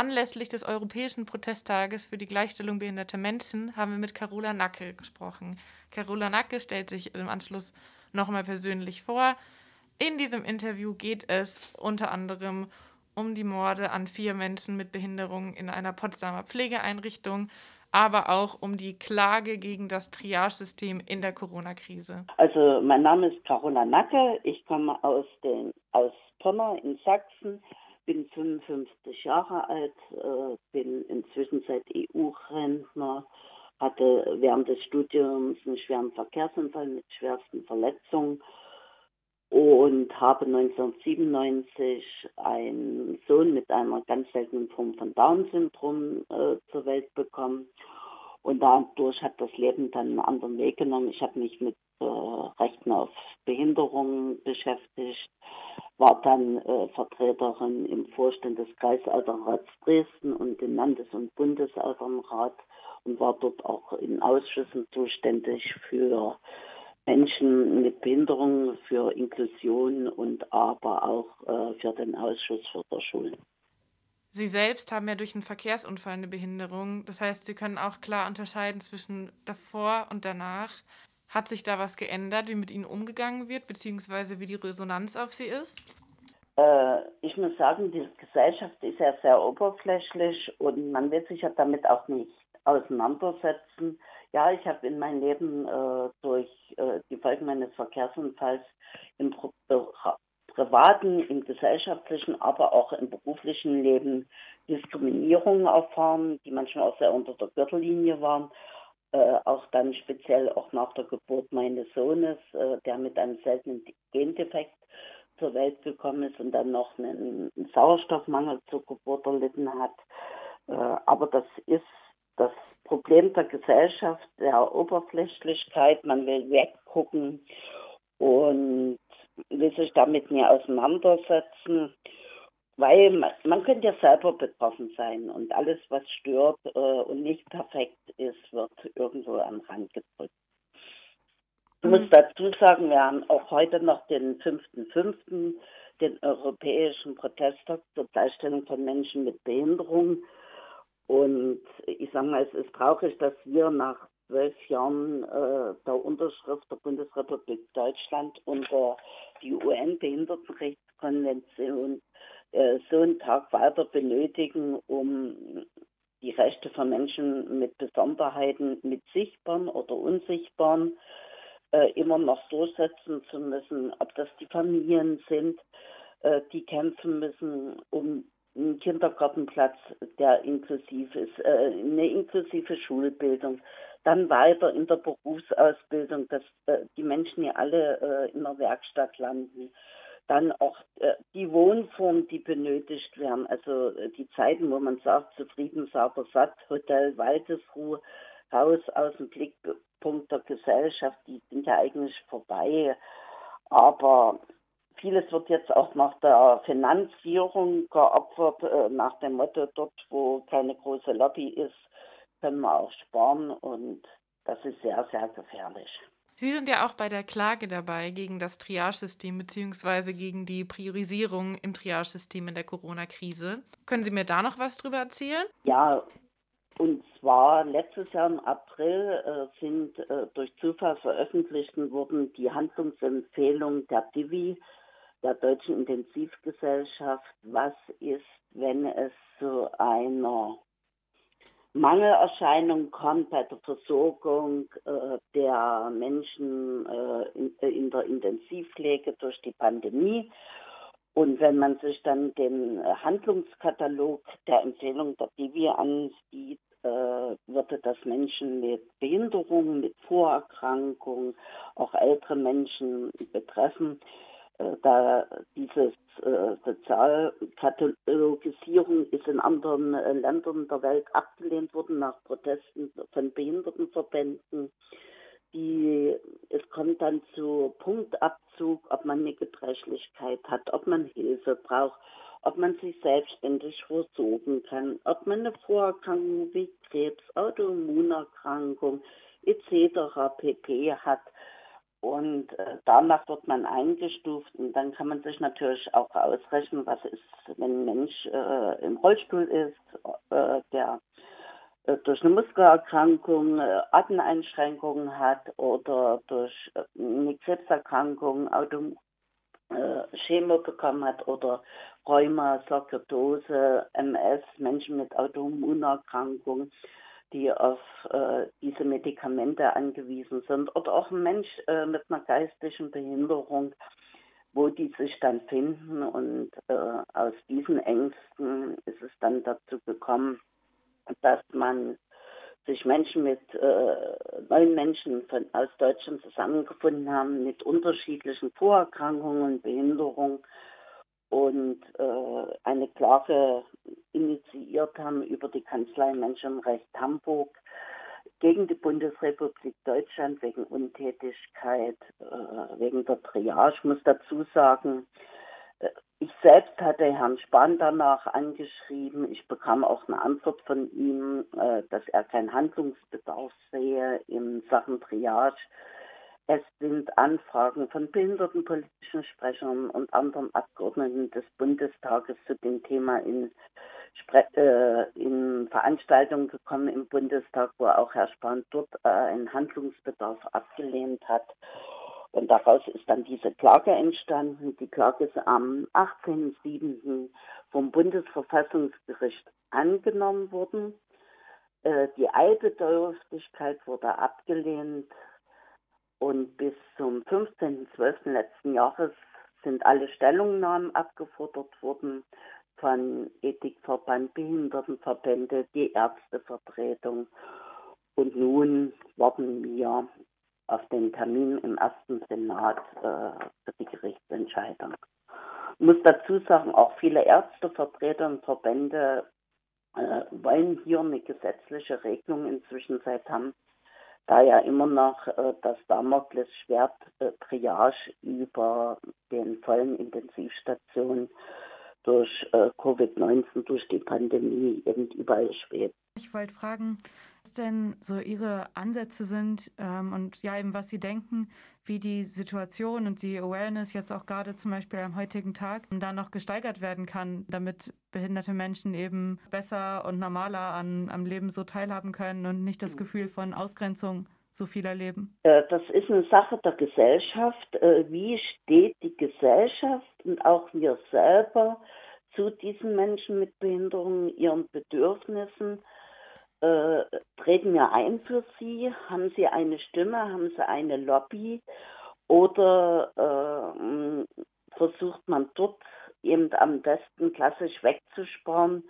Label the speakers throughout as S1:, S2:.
S1: Anlässlich des Europäischen Protesttages für die Gleichstellung behinderter Menschen haben wir mit Carola Nacke gesprochen. Carola Nacke stellt sich im Anschluss nochmal persönlich vor. In diesem Interview geht es unter anderem um die Morde an vier Menschen mit Behinderung in einer Potsdamer Pflegeeinrichtung, aber auch um die Klage gegen das Triage-System in der Corona-Krise.
S2: Also mein Name ist Carola Nacke, ich komme aus, den, aus Pirna in Sachsen, bin 55 Jahre alt, äh, bin inzwischen seit EU-Rentner, hatte während des Studiums einen schweren Verkehrsunfall mit schwersten Verletzungen und habe 1997 einen Sohn mit einer ganz seltenen Form von Down-Syndrom äh, zur Welt bekommen. Und dadurch hat das Leben dann einen anderen Weg genommen. Ich habe mich mit äh, Rechten auf Behinderungen beschäftigt, war dann äh, Vertreterin im Vorstand des Kreisalternrats Dresden und im Landes- und Bundesalternrat und war dort auch in Ausschüssen zuständig für Menschen mit Behinderung, für Inklusion und aber auch äh, für den Ausschuss für der Schulen.
S1: Sie selbst haben ja durch einen Verkehrsunfall eine Behinderung. Das heißt, Sie können auch klar unterscheiden zwischen davor und danach. Hat sich da was geändert, wie mit Ihnen umgegangen wird, beziehungsweise wie die Resonanz auf Sie ist?
S2: Äh, ich muss sagen, die Gesellschaft ist ja sehr oberflächlich und man wird sich ja damit auch nicht auseinandersetzen. Ja, ich habe in meinem Leben äh, durch äh, die Folgen meines Verkehrsunfalls im Pro privaten, im gesellschaftlichen, aber auch im beruflichen Leben Diskriminierung erfahren, die manchmal auch sehr unter der Gürtellinie waren. Äh, auch dann speziell auch nach der Geburt meines Sohnes, äh, der mit einem seltenen Gendefekt zur Welt gekommen ist und dann noch einen, Sauerstoffmangel zur Geburt erlitten hat. Äh, aber das ist das Problem der Gesellschaft, der Oberflächlichkeit. Man will weggucken und will sich damit nie auseinandersetzen, weil man, man könnte ja selber betroffen sein und alles, was stört äh, und nicht perfekt ist, wird irgendwo am Rand gedrückt. Ich muss mhm. dazu sagen, wir haben auch heute noch den 5.5., den Europäischen Protesttag zur Gleichstellung von Menschen mit Behinderung. Und ich sage mal, es ist traurig, dass wir nach zwölf Jahren äh, der Unterschrift der Bundesrepublik Deutschland unter die UN-Behindertenrechtskonvention äh, so einen Tag weiter benötigen, um die Rechte von Menschen mit Besonderheiten, mit sichtbaren oder unsichtbaren, äh, immer noch durchsetzen zu müssen, ob das die Familien sind, äh, die kämpfen müssen, um ein Kindergartenplatz, der inklusiv ist, äh, eine inklusive Schulbildung, dann weiter in der Berufsausbildung, dass äh, die Menschen ja alle äh, in der Werkstatt landen, dann auch die Wohnform, die benötigt werden, also die Zeiten, wo man sagt, zufrieden, sauber, satt, Hotel, Waldesruhe, Haus aus dem Blickpunkt der Gesellschaft, die sind ja eigentlich vorbei. Aber Vieles wird jetzt auch nach der Finanzierung geopfert, äh, nach dem Motto, dort wo keine große Lobby ist, können wir auch sparen und das ist sehr, sehr gefährlich.
S1: Sie sind ja auch bei der Klage dabei gegen das Triage-System bzw. gegen die Priorisierung im Triage-System in der Corona-Krise. Können Sie mir da noch was drüber erzählen?
S2: Ja, und zwar letztes Jahr im April äh, sind äh, durch Zufall veröffentlicht wurden die Handlungsempfehlungen der Divi der Deutschen Intensivgesellschaft, was ist, wenn es zu einer Mangelerscheinung kommt bei der Versorgung äh, der Menschen äh, in, äh, in, der Intensivpflege durch die Pandemie. Und wenn man sich dann den Handlungskatalog der Empfehlung der DIVI ansieht, äh, würde das Menschen mit Behinderungen, mit Vorerkrankungen, auch ältere Menschen betreffen. Äh, da diese äh, Sozialkatalogisierung ist in anderen äh, Ländern der Welt abgelehnt worden nach Protesten von Behindertenverbänden. Die, es kommt dann zu Punktabzug, ob man eine Gebrechlichkeit hat, ob man Hilfe braucht, ob man sich selbstständig versorgen kann, ob man eine Vorerkrankung wie Krebs, Autoimmunerkrankung etc. pp. hat Und äh, danach wird man eingestuft und dann kann man sich natürlich auch ausrechnen, was ist, wenn ein Mensch äh, im Rollstuhl ist, äh, der äh, durch eine Muskelerkrankung äh, Atemeinschränkungen hat oder durch äh, eine Krebserkrankung Auto, bekommen hat oder Rheuma, Sarkoidose, MS, Menschen mit Autoimmunerkrankungen die auf äh, diese Medikamente angewiesen sind. Oder auch ein Mensch äh, mit einer geistigen Behinderung, wo die sich dann finden. Und äh, aus diesen Ängsten ist es dann dazu gekommen, dass man sich Menschen mit äh, neun Menschen von, aus Deutschland zusammengefunden haben mit unterschiedlichen Vorerkrankungen Behinderungen und äh, eine Klage initiiert haben über die Kanzlei Menschenrecht Hamburg gegen die Bundesrepublik Deutschland wegen Untätigkeit, äh, wegen der Triage. Ich muss dazu sagen, äh, ich selbst hatte Herrn Spahn danach angeschrieben. Ich bekam auch eine Antwort von ihm, äh, dass er keinen Handlungsbedarf sehe in Sachen Triage. Es sind Anfragen von behindertenpolitischen Sprechern und anderen Abgeordneten des Bundestages zu dem Thema in, äh, in Veranstaltungen gekommen im Bundestag, wo auch Herr Spahn dort äh, einen Handlungsbedarf abgelehnt hat. Und daraus ist dann diese Klage entstanden. Die Klage ist am 18.07. vom Bundesverfassungsgericht angenommen worden. Äh, die Eidbedürftigkeit wurde abgelehnt. Und bis zum 15.12. letzten Jahres sind alle Stellungnahmen abgefordert worden von Ethikverband, Behindertenverbände, die Ärztevertretung. Und nun warten wir auf den Termin im ersten Senat äh, für die Gerichtsentscheidung. Ich muss dazu sagen, auch viele Ärztevertreter und Verbände äh, wollen hier eine gesetzliche Regelung inzwischen seit haben, da ja immer noch äh, das Damoklesschwert äh, Triage über den vollen Intensivstationen durch äh, Covid-19, durch die Pandemie eben überall schwebt.
S1: Ich wollte fragen, was denn so Ihre Ansätze sind ähm, und ja eben was Sie denken, wie die Situation und die Awareness jetzt auch gerade zum Beispiel am heutigen Tag da noch gesteigert werden kann, damit behinderte Menschen eben besser und normaler an, am Leben so teilhaben können und nicht das Gefühl von Ausgrenzung so viel erleben?
S2: Das ist eine Sache der Gesellschaft. Äh, wie steht die Gesellschaft und auch wir selber zu diesen Menschen mit Behinderungen, ihren Bedürfnissen? Äh, treten wir ein für sie? Haben sie eine Stimme? Haben sie eine Lobby? Oder äh, versucht man dort eben am besten klassisch wegzusparen,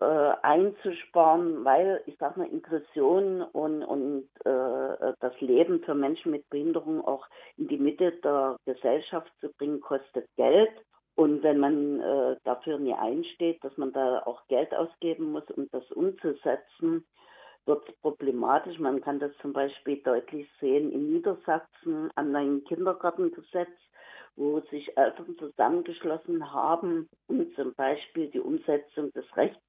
S2: äh, einzusparen, weil ich sage mal, Inklusion und, und äh, das Leben für Menschen mit Behinderung auch in die Mitte der Gesellschaft zu bringen, kostet Geld. Und wenn man äh, dafür nie einsteht, dass man da auch Geld ausgeben muss, um das umzusetzen, wird es problematisch. Man kann das zum Beispiel deutlich sehen in Niedersachsen am neuen Kindergartengesetz, wo sich Eltern zusammengeschlossen haben, um zum Beispiel die Umsetzung des Rechts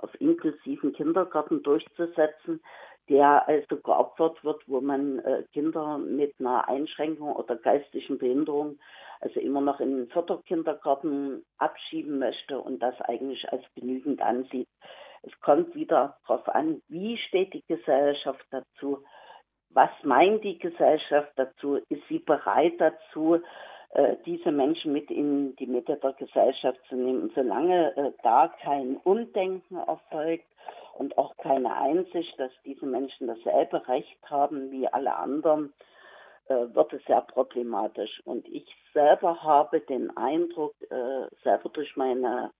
S2: auf inklusiven Kindergarten durchzusetzen, der also geopfert wird, wo man äh, Kinder mit einer Einschränkung oder geistigen Behinderung also immer noch in den Förderkindergarten abschieben möchte und das eigentlich als genügend ansieht. Es kommt wieder darauf an, wie steht die Gesellschaft dazu, was meint die Gesellschaft dazu, ist sie bereit dazu, äh, diese Menschen mit in die Mitte der Gesellschaft zu nehmen. Solange äh, da kein Umdenken erfolgt und auch keine Einsicht, dass diese Menschen dasselbe Recht haben wie alle anderen, wird es sehr problematisch. Und ich selber habe den Eindruck, selber durch meine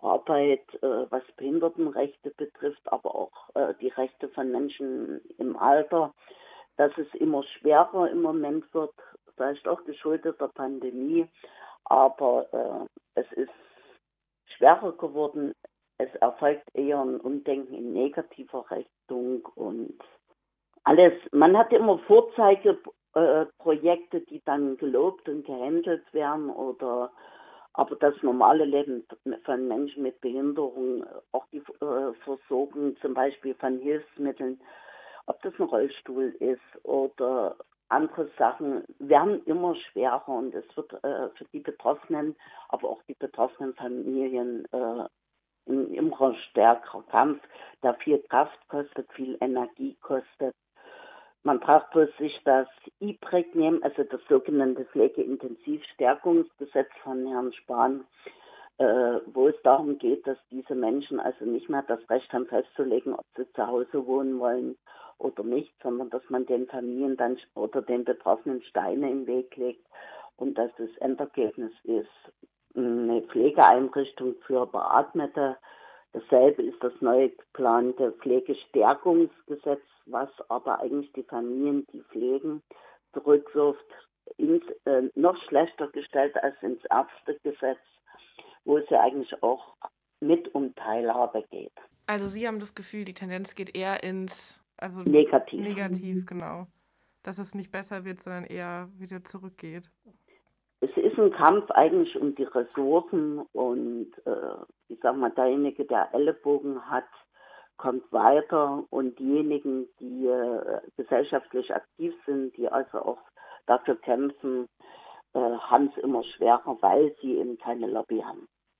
S2: Arbeit, was Behindertenrechte betrifft, aber auch die Rechte von Menschen im Alter, dass es immer schwerer im Moment wird, vielleicht auch geschuldet der Pandemie, aber äh, es ist schwerer geworden. Es erfolgt eher ein Umdenken in negativer Richtung und alles. Man hat immer Vorzeigeprojekte, die dann gelobt und gehandelt werden oder aber das normale Leben von Menschen mit Behinderung, auch die äh, Versorgung zum Beispiel von Hilfsmitteln, ob das ein Rollstuhl ist oder andere Sachen werden immer schwerer und es wird äh, für die Betroffenen, aber auch die betroffenen Familien äh, ein immer stärkerer Kampf, der viel Kraft kostet, viel Energie kostet. Man braucht bloß sich das IPREG nehmen, also das sogenannte Pflegeintensivstärkungsgesetz von Herrn Spahn, äh, wo es darum geht, dass diese Menschen also nicht mehr das Recht haben festzulegen, ob sie zu Hause wohnen wollen oder nicht, sondern dass man den Familien dann oder den Betroffenen Steine im Weg legt und dass das Endergebnis ist eine Pflegeeinrichtung für Beatmete. Dasselbe ist das neu geplante Pflegestärkungsgesetz, was aber eigentlich die Familien, die pflegen, zurückwirft, ins, äh, noch schlechter gestellt als ins Ärztegesetz, wo es ja eigentlich auch mit um Teilhabe geht.
S1: Also Sie haben das Gefühl, die Tendenz geht eher ins also
S2: negativ.
S1: Negativ, genau. Dass es nicht besser wird, sondern eher wieder zurückgeht.
S2: Ist ein Kampf eigentlich um die Ressourcen und äh, ich sag mal, derjenige, der Ellenbogen hat, kommt weiter und diejenigen, die äh, gesellschaftlich aktiv sind, die also auch dafür kämpfen, äh, haben es immer schwerer, weil sie eben keine Lobby haben.